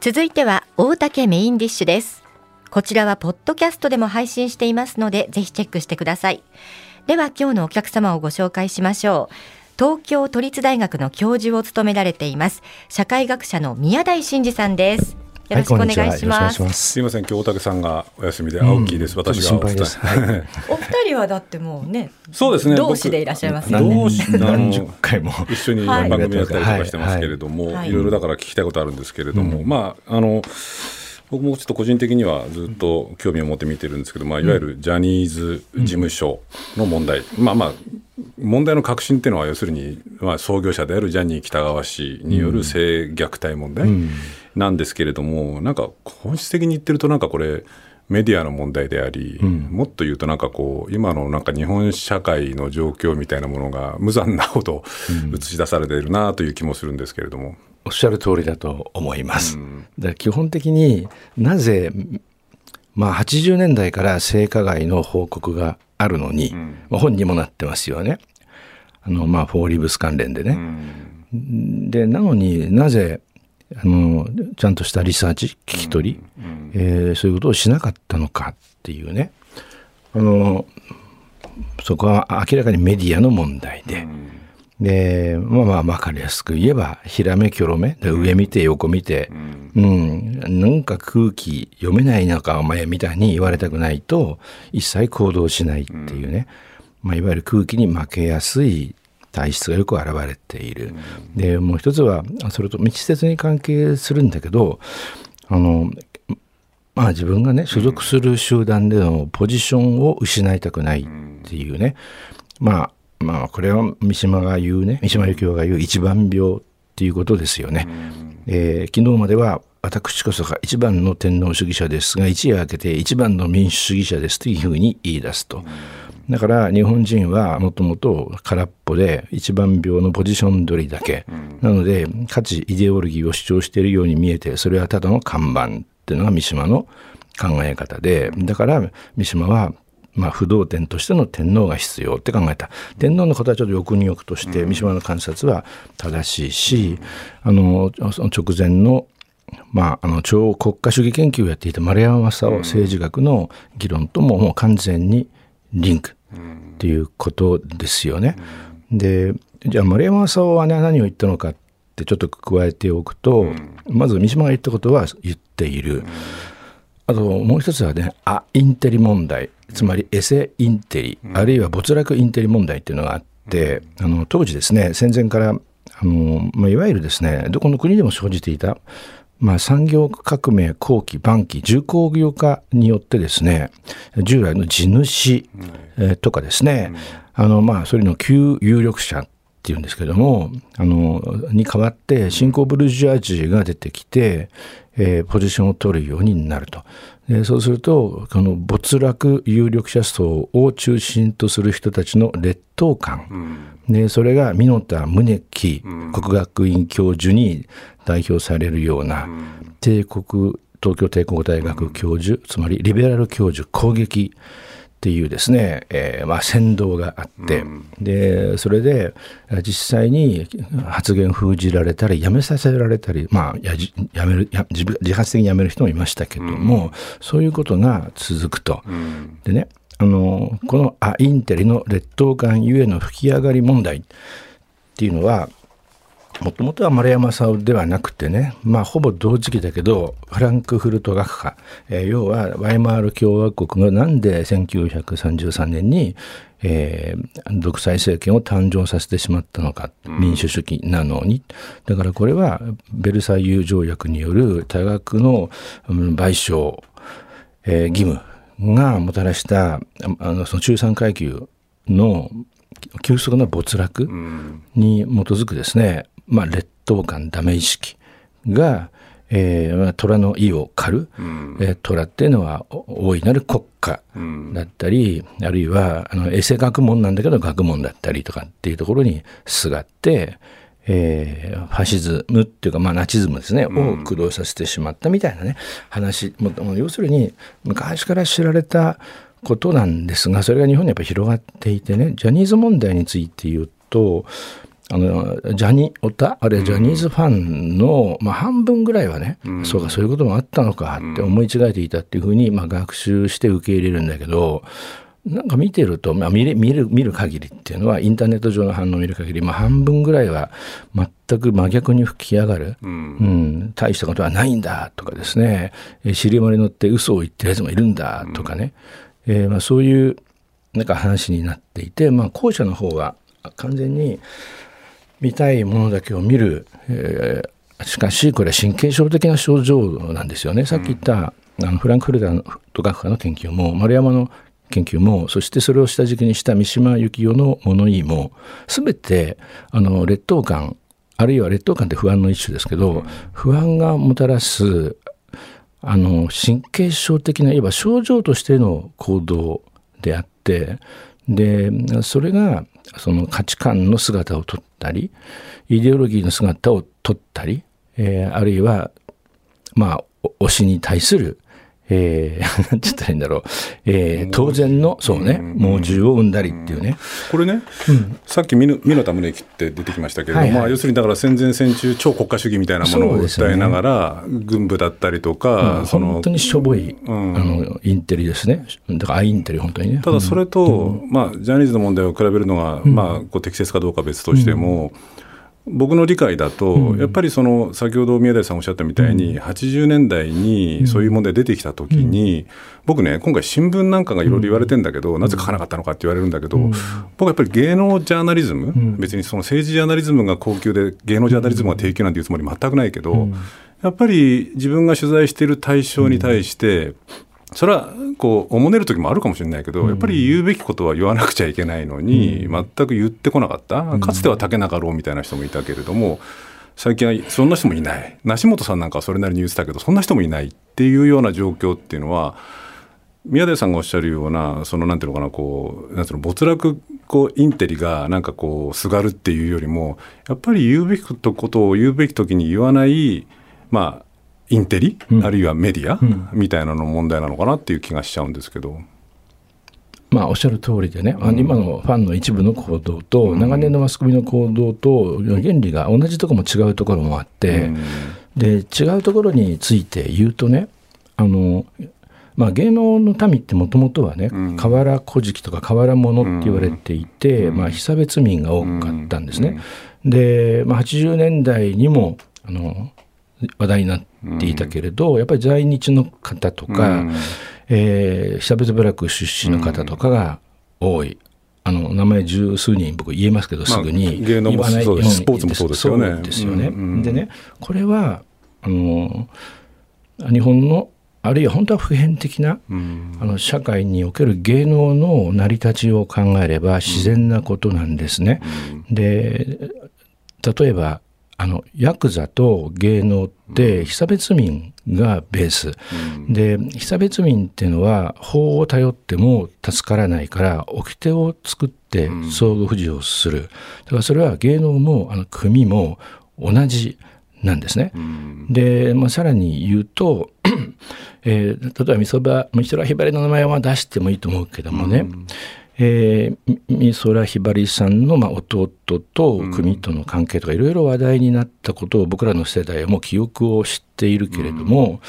続いては大竹メインディッシュです。こちらはポッドキャストでも配信していますのでぜひチェックしてください。では今日のお客様をご紹介しましょう。東京都立大学の教授を務められています社会学者の宮台真司さんです。よろしくお願いします。はい、す。みません、今日大竹さんがお休みで青木です。うん、私がお伝え。お二人はだってもうね、そうですね。同志でいらっしゃいますね。同志何十回も。一緒に番組やったりとかしてますけれども、はい、い。ろいろだから聞きたいことあるんですけれども、まああの。僕もちょっと個人的にはずっと興味を持って見てるんですけど、まあ、いわゆるジャニーズ事務所の問題、うん、まあまあ問題の核心っていうのは要するに、まあ、創業者であるジャニー喜多川氏による性虐待問題なんですけれども、うん、なんか本質的に言ってるとなんかこれメディアの問題であり、うん、もっと言うとなんかこう今のなんか日本社会の状況みたいなものが無残なほど映し出されているなという気もするんですけれども。おっしゃる通りだと思います。うん、だ基本的になぜまあ80年代から性加害の報告があるのに、うん、まあ、本にもなってますよね。あのまあフォーリブス関連でね。うん、でなのになぜあのちゃんとしたリサーチ聞き取り、うん、えー、そういうことをしなかったのかっていうね。あのそこは明らかにメディアの問題で。で、まあまあ分かりやすく言えば、ひらめきょろめ、上見て横見て、うん、うん、なんか空気読めないのかお前みたいに言われたくないと、一切行動しないっていうね、まあ、いわゆる空気に負けやすい体質がよく現れている。で、もう一つは、それと密接に関係するんだけど、あの、まあ自分がね、所属する集団でのポジションを失いたくないっていうね、まあまあこれは三島が言うね三島由紀夫が言う一番病っていうことですよね。えー、昨日までは私こそが一番の天皇主義者ですが一夜明けて一番の民主主義者ですというふうに言い出すと。だから日本人はもともと空っぽで一番病のポジション取りだけ。なので価値イデオロギーを主張しているように見えてそれはただの看板っていうのが三島の考え方で。だから三島はまあ、不動天としての天皇が必要って考えた。天皇のことはちょっと欲に欲として三島の観察は正しいし、あの直前のまあ、あの超国家主義研究をやっていた丸山正夫政治学の議論とももう完全にリンクっていうことですよね。でじゃあ丸山正夫は、ね、何を言ったのかってちょっと加えておくと、まず三島が言ったことは言っている。あともう一つはね、あインテリ問題、つまりエセインテリ、あるいは没落インテリ問題っていうのがあって、あの当時ですね、戦前からあの、まあ、いわゆるですね、どこの国でも生じていた、まあ、産業革命後期、晩期、重工業化によってですね、従来の地主、えとかですね、あの、まあ、それの旧有力者っていうんですけども、あの、に代わって新興ブルジョアジーが出てきて、えー、ポジションを取るようになると。でそうするとこの没落有力者層を中心とする人たちの劣等感、うん、でそれが箕田宗樹国学院教授に代表されるような、うん、帝国東京帝国大学教授、つまりリベラル教授攻撃っていうですね、えー、まあ先導があって、うん、でそれで実際に発言封じられたりやめさせられたりまあややめるや自自発的にやめる人もいましたけども、うん、そういうことが続くと。うん、でねあのこのアインテリの劣等感ゆえの吹き上がり問題っていうのはもともとは丸山沙ではなくてね、まあ、ほぼ同時期だけどフランクフルト学科、えー、要はワイマール共和国がなんで1933年に、えー、独裁政権を誕生させてしまったのか、民主主義なのに。だからこれはベルサイユ条約による多額の賠償、えー、義務がもたらしたあのその中産階級の急速な没落に基づくですね、まあ、劣等感ダメ意識が、えー、虎の意を狩る、うん、えー、虎っていうのは大いなる国家だったり、うん、あるいはあのエセ学問なんだけど学問だったりとかっていうところにすがって、えー、ファシズムっていうか、まあ、ナチズムですね、を駆動させてしまったみたいなね話もう要するに昔から知られたことなんですがそれが日本にやっぱり広がっていてねジャニーズ問題について言うとあのジャニオタあれジャニーズファンの、まあ、半分ぐらいはね、うん、そうかそういうこともあったのかって思い違えていたっていうふうに、まあ、学習して受け入れるんだけどなんか見てると、まあ、見る見る見る限りっていうのはインターネット上の反応を見る限り、まあ、半分ぐらいは全く真逆に吹き上がる、うん、うん、大したことはないんだとかですね。尻まり乗って嘘を言ってるやつもいるんだとかね、うん、えー、まあ、そういうなんか話になっていて、まあ、後者の方は完全に見たいものだけを見る、えー、しかしこれは神経症的な症状なんですよね。さっき言った、あのフランクフルト学科の研究も丸山の研究もそしてそれを下敷きにした三島由紀夫の物言いも全てあの劣等感あるいは劣等感って不安の一種ですけど不安がもたらすあの神経症的ないわば症状としての行動であってでそれがその価値観の姿をとったりイデオロギーの姿をとったり、えー、あるいはまあ推しに対するえー、なんて言ったらいいんだろう、えー、当然の、そうね、猛獣を生んだりっていうね。これね、うん、さっき美濃田宗之って出てきましたけれども、はいはい、まあ、要するにだから戦前戦中、超国家主義みたいなものを訴えながら、ね、軍部だったりとか、うん、その本当にしょぼい、うん、あのインテリですね、だからアインテリ、本当にね。ただそれと、まあ、ジャニーズの問題を比べるのが、まあ、こう適切かどうか別としても、僕の理解だと、うん、やっぱりその先ほど宮台さんおっしゃったみたいに、うん、80年代にそういう問題出てきた時に、うん、僕ね今回新聞なんかがいろいろ言われてんだけど、なぜ書かなかったのかって言われるんだけど、僕はやっぱり芸能ジャーナリズム、別にその政治ジャーナリズムが高級で芸能ジャーナリズムが低級なんていうつもり全くないけど、やっぱり自分が取材している対象に対して、それはこうおもねる時もあるかもしれないけど、やっぱり言うべきことは言わなくちゃいけないのに、全く言ってこなかった、かつては竹中郎みたいな人もいたけれども最近はそんな人もいない。梨本さんなんかはそれなりに言ってたけどそんな人もいないっていうような状況っていうのは宮出さんがおっしゃるようなそのなんていうのかなこうなんていうの没落こうインテリがなんかこうすがるっていうよりもやっぱり言うべきことを言うべき時に言わないまあインテリ、うん、あるいはメディア、うん、みたいなの問題なのかなっていう気がしちゃうんですけど。まあ、おっしゃる通りでね、うん、今のファンの一部の行動と、長年のマスコミの行動と原理が同じところも違うところもあって、で違うところについて言うとねあの、まあ、芸能の民ってもともとはね、河原古事記とか河原物って言われていて、まあ、被差別民が多かったんですね。で、まあ、80年代にもあの話題になっていたけれど、やっぱり在日の方とか、うん、えー、被差別部落出身の方とかが多い。あの名前十数人僕言えますけどすぐに。言わない、まあ、スポーツもそうですよね。ですよね、うんうん、でねこれはあの日本のあるいは本当は普遍的な、うん、あの社会における芸能の成り立ちを考えれば自然なことなんですね。うん、で例えばあのヤクザと芸能って被差別民がベース、うん、で被差別民っていうのは法を頼っても助からないから掟を作って相互扶持をする、だからそれは芸能もあの組も同じなんですね。うん、で、まあ、さらに言うと、えー、例えば美空ひばりの名前は出してもいいと思うけどもね、うんえー、美空ひばりさんの、まあ、弟と組との関係とかいろいろ話題になったことを僕らの世代はもう記憶を知っているけれども、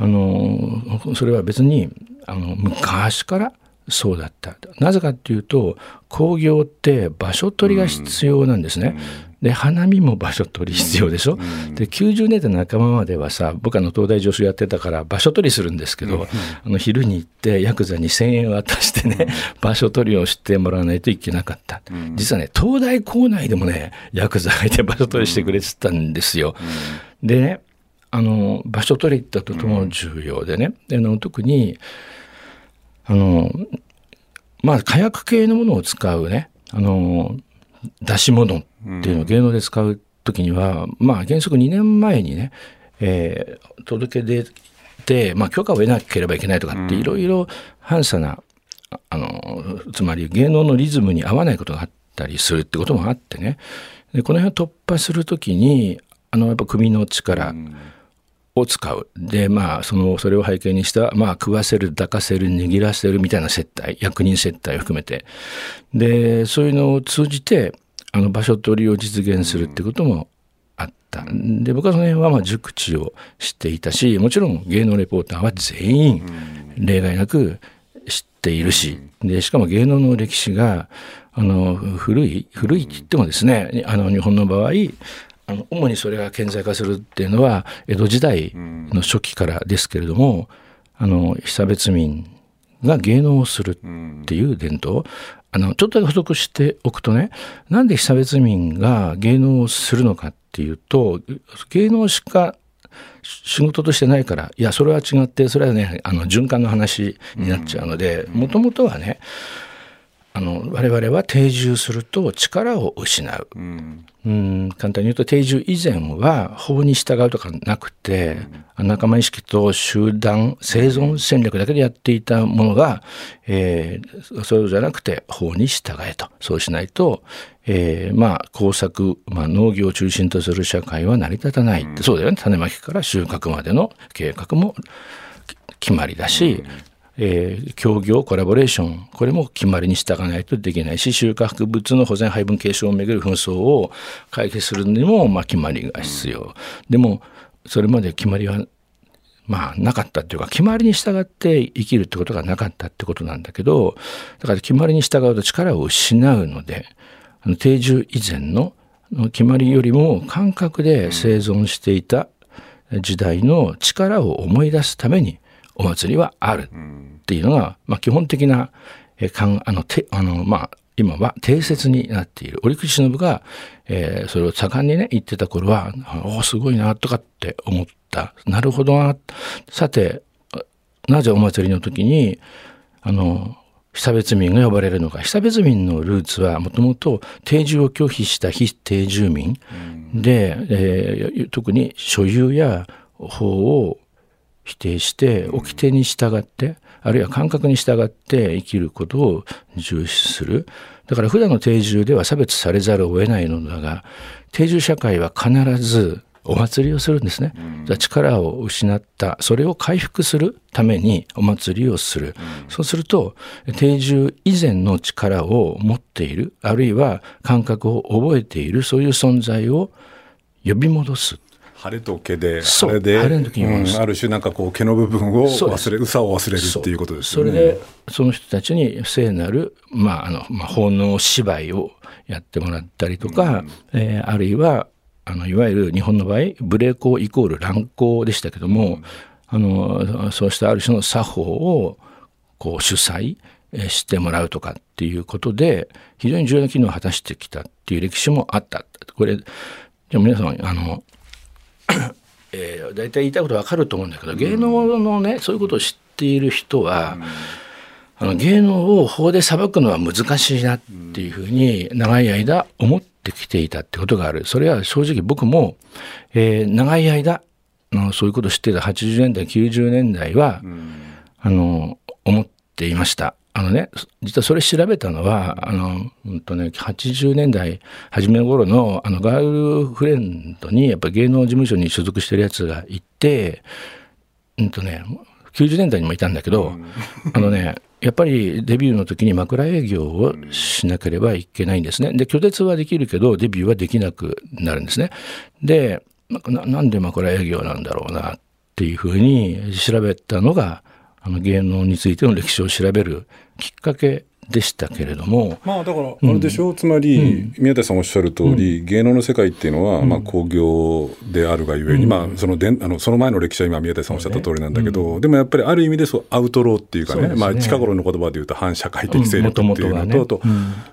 うん、あのそれは別にあの昔からそうだった。なぜかっていうと工業って場所取りが必要なんですね。で花見も場所取り必要でしょ、うん、で90年代仲間まではさ僕あの東大助手やってたから場所取りするんですけど、うん、あの昼に行ってヤクザに1,000円渡してね、うん、場所取りをしてもらわないといけなかった、実はね東大校内でもねヤクザがいて場所取りしてくれてたんですよ。でねあの場所取りってとても重要でね。での特にあのまあ火薬系のものを使うねあの出し物っていうのを芸能で使う時には、まあ原則2年前にね、えー、届け出て、まあ、許可を得なければいけないとかっていろいろ反差な、あのつまり芸能のリズムに合わないことがあったりするってこともあってね。でこの辺を突破する時にあのやっぱ首の力を使う。でまあそのそれを背景にしたまあ食わせる抱かせる握らせるみたいな接待役人接待を含めて。でそういうのを通じてあの場所取りを実現するってこともあった。で僕はその辺はまあ熟知をしていたしもちろん芸能レポーターは全員例外なく知っているし。でしかも芸能の歴史があの古い古いって言ってもですねあの日本の場合あの主にそれが顕在化するっていうのは江戸時代の初期からですけれどもあの被差別民が芸能をするっていう伝統。あのちょっと補足しておくとねなんで被差別民が芸能をするのかっていうと芸能しか仕事としてないからいやそれは違ってそれはねあの循環の話になっちゃうのでもともとはねあの我々は定住すると力を失う、うん、うん簡単に言うと定住以前は法に従うとかなくて、うん、仲間意識と集団生存戦略だけでやっていたものが、えー、そうじゃなくて法に従えと。そうしないと、えー、まあ工作、まあ、農業を中心とする社会は成り立たない、うん、そうだよね。種まきから収穫までの計画も決まりだし、えー、協業コラボレーションこれも決まりに従わないとできないし収穫物の保全配分継承をめぐる紛争を解決するにも、まあ、決まりが必要、でもそれまで決まりはまあなかったっていうか決まりに従って生きるってことがなかったってことなんだけどだから決まりに従うと力を失うのであの定住以前の決まりよりも感覚で生存していた時代の力を思い出すためにお祭りはある。っていうのが、まあ、基本的な、えかんあのてあの、まあ、今は定説になっている。折口忍が、えー、それを盛んにね言ってた頃はおおすごいなとかって思った。なるほどな。さてなぜお祭りの時にあの被差別民が呼ばれるのか。被差別民のルーツはもともと定住を拒否した非定住民で、えー、特に所有や法を否定して掟に従ってあるいは感覚に従って生きることを重視する。だから普段の定住では差別されざるを得ないのだが定住社会は必ずお祭りをするんですね、うん、力を失ったそれを回復するためにお祭りをする、うん、そうすると定住以前の力を持っているあるいは感覚を覚えているそういう存在を呼び戻す晴れと毛で晴れで晴れの時に、うん、ある種なんかこう毛の部分を忘れうさを忘れるっていうことですよね。それでその人たちに聖なる、まああのまあ、奉納芝居をやってもらったりとか、うん、えー、あるいはあのいわゆる日本の場合ブレーコイコール乱行でしたけども、うん、あのそうしたある種の作法をこう主催してもらうとかっていうことで非常に重要な機能を果たしてきたっていう歴史もあった。これじゃ皆さんあの えー、大体言いたいことわかると思うんだけど芸能のねそういうことを知っている人は、あの芸能を法で裁くのは難しいなっていうふうに長い間思ってきていたってことがある。それは正直僕も、えー、長い間のそういうことを知っていた80年代90年代は、あの思っていました。あのね、実はそれ調べたのは、あの、うんとね、80年代初め頃の、あの、ガールフレンドに、やっぱ芸能事務所に所属してるやつがいて、うんとね、90年代にもいたんだけど、あのね、やっぱりデビューの時に枕営業をしなければいけないんですね。で、拒絶はできるけど、デビューはできなくなるんですね。で、ななんで枕営業なんだろうなっていうふうに調べたのが、あの芸能についての歴史を調べるきっかけでしたけれども。まあだから、あれでしょ？う、うん、つまり、宮田さんおっしゃる通り、うん、芸能の世界っていうのは、まあ工業であるがゆえに、まあそのであの、その前の歴史は今宮田さんおっしゃった通りなんだけど、でもやっぱりある意味でそうアウトローっていうかね、ね。まあ近頃の言葉で言うと反社会的勢力っていうのと、ね、と、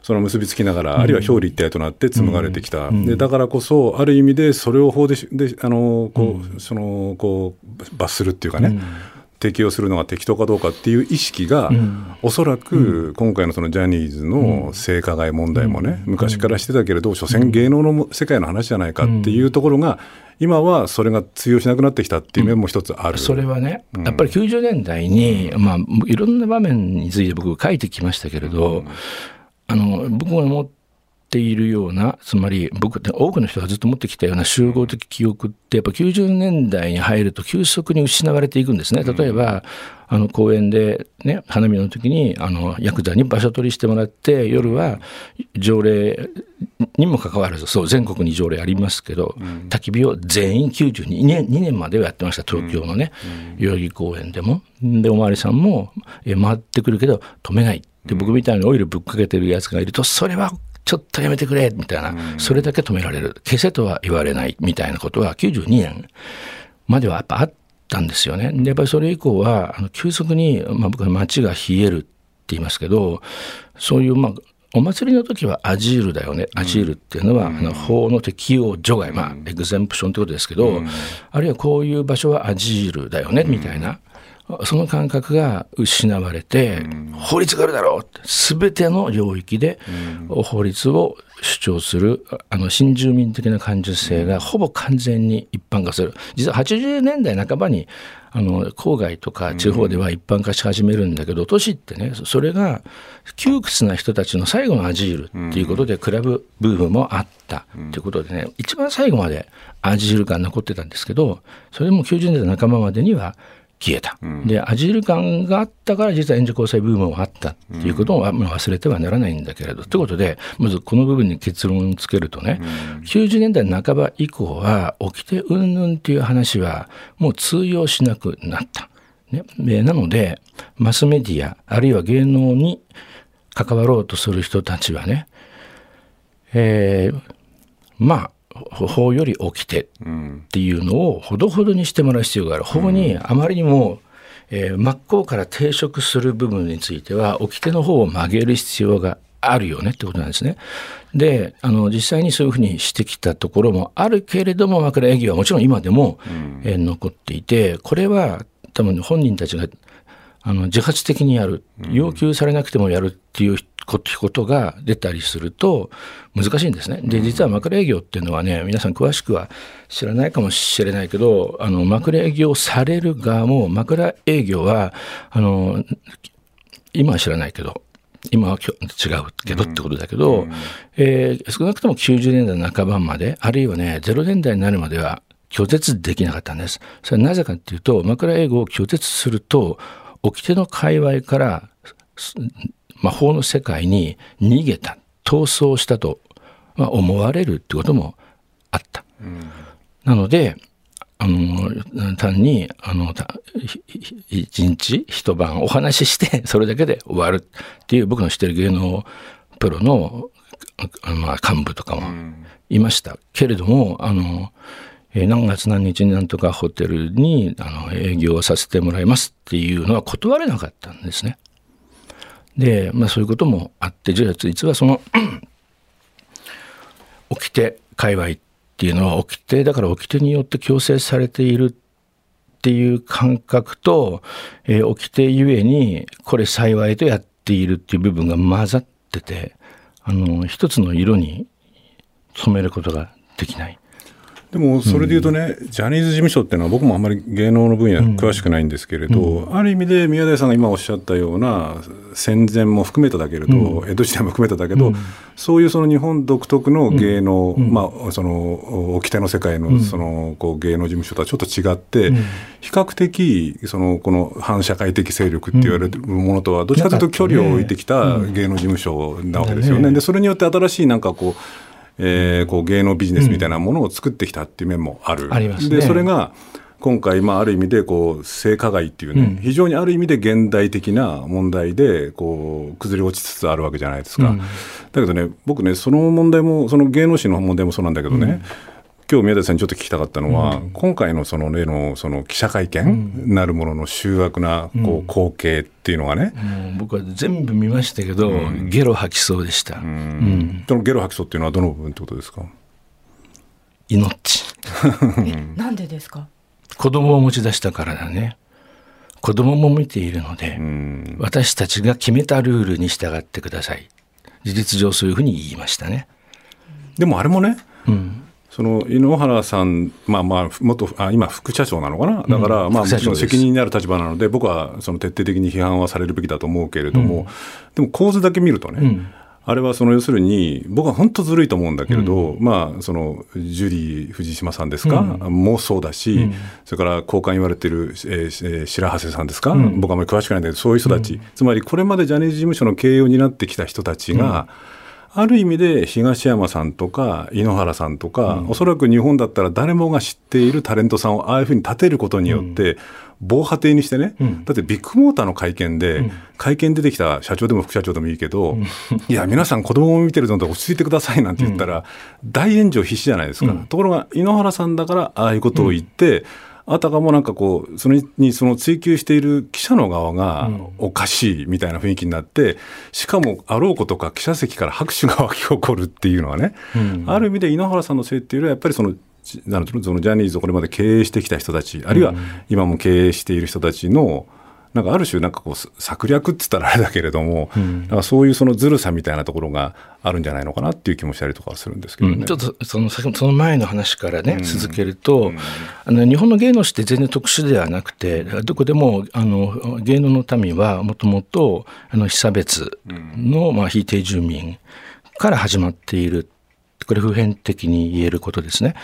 その結びつきながら、あるいは表裏一体となって紡がれてきた。で、だからこそ、ある意味でそれを法で、であの、こう、その、こう、罰するっていうかね、適用するのが適当かどうかっていう意識が、うん、おそらく今回のそのジャニーズの性加害問題もね、うん、昔からしてたけれど、所詮芸能の世界の話じゃないかっていうところが、今はそれが通用しなくなってきたっていう面も一つある、それはね、やっぱり90年代に、まあ、いろんな場面について僕書いてきましたけれど、あの僕も思っっているようなつまり僕って多くの人がずっと持ってきたような集合的記憶ってやっぱ90年代に入ると急速に失われていくんですね。例えば、あの公園で、ね、花見の時にあのヤクザに場所取りしてもらって夜は条例にもかかわらずそう全国に条例ありますけど、うん、焚き火を全員92年 ,2 年まではやってました東京のね、うん、代々木公園でも。でお巡りさんもえ回ってくるけど止めない。で僕みたいにオイルぶっかけてるやつがいるとそれはちょっとやめてくれみたいな、それだけ止められる。消せとは言われないみたいなことは92年まではやっぱあったんですよね。でやっぱりそれ以降はあの急速に、まあ、僕は街が冷えるって言いますけどそういうまあお祭りの時はアジールだよね、アジールっていうのは、あの法の適用除外、まあ、エグゼンプションってことですけど、あるいはこういう場所はアジールだよね、みたいな、その感覚が失われて、法律があるだろうって全ての領域で法律を主張するあの新住民的な感受性がほぼ完全に一般化する。実は80年代半ばにあの郊外とか地方では一般化し始めるんだけど、都市ってねそれが窮屈な人たちの最後のアジールっていうことでクラブブームもあったということでね一番最後までアジール感残ってたんですけどそれも90年代半ばまでには消えた、うん、でアジール感があったから実は援助交際ブームもあったっていうことを忘れてはならないんだけれど、うん、ということでまずこの部分に結論をつけるとね、うん、90年代半ば以降は起きてうんぬんっていう話はもう通用しなくなった。ね、なのでマスメディアあるいは芸能に関わろうとする人たちはね、えー、まあ法より起きてっていうのをほどほどにしてもらう必要がある。法にあまりにも、えー、真っ向から抵触する部分については掟の方を曲げる必要があるよねってことなんですね。であの実際にそういうふうにしてきたところもあるけれども枕営業はもちろん今でも、えー、残っていてこれは多分本人たちがあの自発的にやる。要求されなくてもやるっていうことが出たりすると難しいんですね。で実は枕営業っていうのはね皆さん詳しくは知らないかもしれないけどあの枕営業される側も枕営業はあの今は知らないけど今は違うけどってことだけど、うん、えー、少なくとも90年代半ばまであるいはね0年代になるまでは拒絶できなかったんです。それはなぜかっていうと枕営業を拒絶すると掟の界隈から魔法の世界に逃げた逃走したと、まあ、思われるってこともあった。うん、なのであの単にあの一日一晩お話しして それだけで終わるっていう僕の知ってる芸能プロの、まあ、幹部とかもいました、うん、けれどもあのえー、何月何日になんとかホテルにあの営業をさせてもらいますっていうのは断れなかったんですね。で、まあそういうこともあって、じゃあ実はその 掟界隈っていうのは掟だから掟によって強制されているっていう感覚と、えー、掟ゆえにこれ幸いとやっているっていう部分が混ざってて、あの、一つの色に染めることができない。でもそれで言うとね、うん、ジャニーズ事務所っていうのは僕もあんまり芸能の分野詳しくないんですけれど、うん、ある意味で宮台さんが今おっしゃったような戦前も含めただけれど、うん、江戸時代も含めただけど、そういうその日本独特の芸能、まあその掟の世界のそのこう芸能事務所とはちょっと違って、比較的そのこの反社会的勢力って言われるものとはどっちかというと距離を置いてきた芸能事務所なわけですよね。でそれによって新しいなんかこうえー、こう芸能ビジネスみたいなものを作ってきたっていう面もある。あります、ね、でそれが今回、まあ、ある意味でこう性加害っていうね、うん、非常にある意味で現代的な問題でこう崩れ落ちつつあるわけじゃないですか、うん、だけどね僕ねその問題もその芸能史の問題もそうなんだけどね、うん今日宮田さんにちょっと聞きたかったのは、うん、今回のその例のその記者会見なるものの醜悪なこう光景っていうのがね、うん、僕は全部見ましたけど、うん、ゲロ吐きそうでした、そのゲロ吐きそうっていうのはどの部分ってことですか？命。なんでですか？子供を持ち出したからだね。子供も見ているので、私たちが決めたルールに従ってください。事実上そういうふうに言いましたね。でもあれもね、うんその井ノ原さん、まあまあ、元あ今、副社長なのかな、だから、うん、まあ、もちろん責任になる立場なので、僕はその徹底的に批判はされるべきだと思うけれども、うん、でも構図だけ見るとね、うん、あれはその要するに僕は本当ずるいと思うんだけれど、うん、まあそのジュリー藤島さんですか、うん、もそうだし、うん、それから交換言われてる、えー、白長谷さんですか、僕はあまり詳しくないんだけどそういう人たち、つまりこれまでジャニーズ事務所の経営を担ってきた人たちが、ある意味で東山さんとか井ノ原さんとか、うん、おそらく日本だったら誰もが知っているタレントさんをああいうふうに立てることによって、防波堤にしてね、うん、だってビッグモーターの会見で、うん、会見出てきた社長でも副社長でもいいけど、うん、いや、皆さん、子供も見てるので落ち着いてくださいなんて言ったら、大炎上必至じゃないですか、ところが井ノ原さんだから、ああいうことを言って、あたかもなんかこう、それにその追及している記者の側がおかしいみたいな雰囲気になって、しかもあろうことか記者席から拍手が沸き起こるっていうのはね、ある意味で井ノ原さんのせいっていうのは、やっぱりそのそのジャニーズをこれまで経営してきた人たち、あるいは今も経営している人たちの、なんかある種、なんかこう策略って言ったらあれだけれども、うん、なんかそういうそのずるさみたいなところがあるんじゃないのかなっていう気もしたりとかするんですけど、ね。うん、ちょっとそのその前の話からね、続けると、あの日本の芸能史って全然特殊ではなくて、どこでもあの芸能の民はもともと被差別の、まあ、非定住民から始まっているこれ普遍的に言えることですね。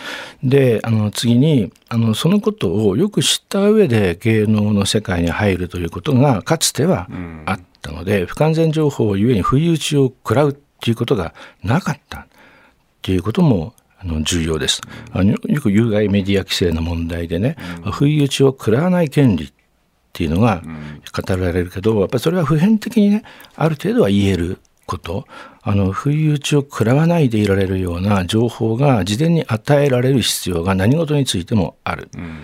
で、あの次に、あのそのことをよく知った上で芸能の世界に入るということがかつてはあったので、不完全情報ゆえに不意打ちを食らうっていうことがなかったっていうこともあの重要です。あのよく有害メディア規制の問題でね、不意打ちを食らわない権利っていうのが語られるけど、やっぱりそれは普遍的にね、ある程度は言えること、あの、不意打ちを食らわないでいられるような情報が事前に与えられる必要が何事についてもある。うん、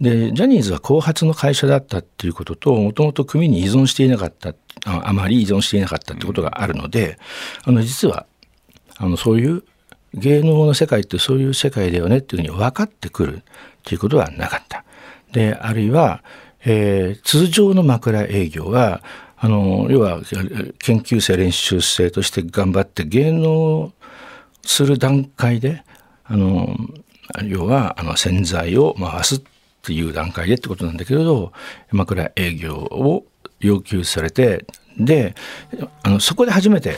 で、ジャニーズは後発の会社だったっていうことと、もともと組に依存していなかった、あまり依存していなかったってことがあるので、あの、実は、あの、そういう芸能の世界ってそういう世界だよねっていうふうに分かってくるっていうことはなかった。で、あるいは、えー、通常の枕営業は、あの要は研究生練習生として頑張って芸能する段階であの要はあの洗剤を回すっていう段階でってことなんだけれど枕営業を要求されてであのそこで初めて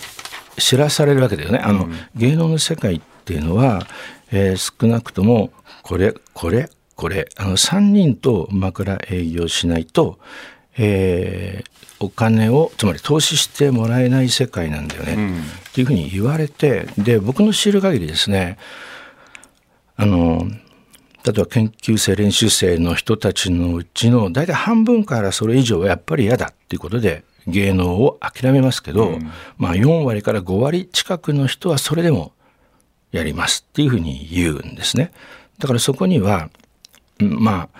知らされるわけだよね。あの、うん、芸能の世界っていうのは、えー、少なくともこれこれこれあの3人と枕営業しないと、えー、お金をつまり投資してもらえない世界なんだよね、うん、っていうふうに言われてで僕の知る限りですねあの例えば研究生練習生の人たちのうちの大体半分からそれ以上はやっぱり嫌だっていうことで芸能を諦めますけど、うん、まあ4割から5割近くの人はそれでもやりますっていうふうに言うんですね。だからそこにはまあ、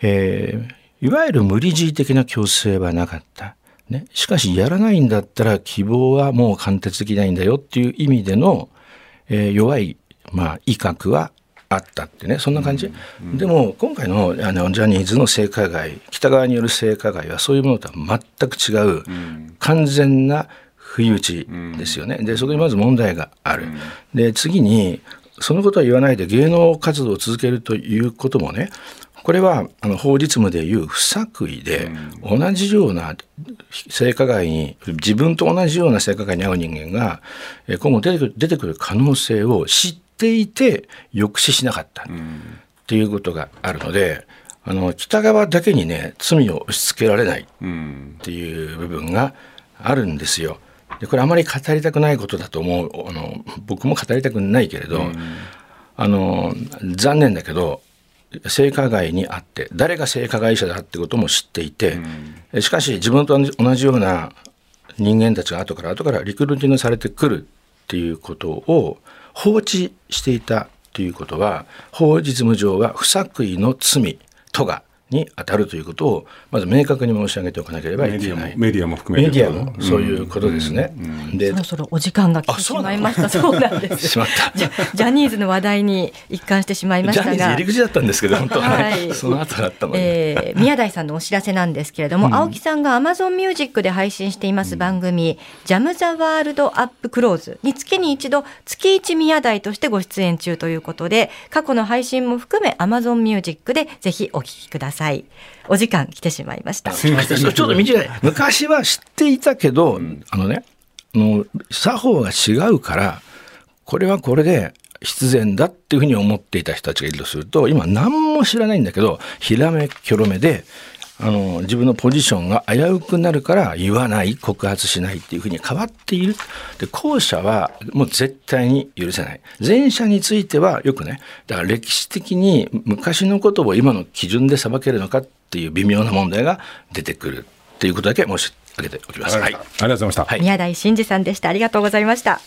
えー、いわゆる無理強い的な強制はなかった。ね、しかしやらないんだったら希望はもう貫徹できないんだよっていう意味での、えー、弱い、まあ、威嚇はあったってね。そんな感じ、うん。うん、でも今回のあのジャニーズの性加害北側による性加害はそういうものとは全く違う、うん、完全な不意打ちですよね、でそこにまず問題がある、で次にそのことは言わないで芸能活動を続けるということもねこれはあの法律務でいう不作為で、同じような性加害に自分と同じような性加害に遭う人間が今後出てくる出てくる可能性を知っていて抑止しなかった。っていうことがあるので。あの北側だけにね罪を押し付けられない。っていう部分があるんですよ。でこれあまり語りたくないことだと思う。あの僕も語りたくないけれど、あの残念だけど性加害にあって誰が性加害者だってことも知っていて、うん、しかし自分と同じような人間たちが後から後からリクルーティングされてくるっていうことを放置していたということは法実務上は不作為の罪とがに当たるということをまず明確に申し上げておかなければいけない。メディアも含めて。メディアもそういうことですね、うん。うん、でそろそろお時間が来てしまいました。そうなんです。しまった。ジャニーズの話題に一貫してしまいましたが。入り口だったんですけど本当は、ね、はい、その後だったのに、えー、宮台さんのお知らせなんですけれども、うん、青木さんがアマゾンミュージックで配信しています番組、ジャム・ザ・ワールド・アップ・クローズに月に一度月一宮台としてご出演中ということで過去の配信も含めアマゾンミュージックでぜひお聞きくださいお時間来てしまいました。すみません。ちょっと短い。昔は知っていたけど、うん、あのね、の作法が違うからこれはこれで必然だっていうふうに思っていた人たちがいるとすると今何も知らないんだけどひらめきょろめであの自分のポジションが危うくなるから言わない告発しないっていうふうに変わっている。で後者はもう絶対に許せない。前者についてはよくねだから歴史的に昔のことを今の基準で裁けるのかっていう微妙な問題が出てくる。っていうことだけ申し上げておきます。はい、ありがとうございました、宮台真司さんでした。ありがとうございました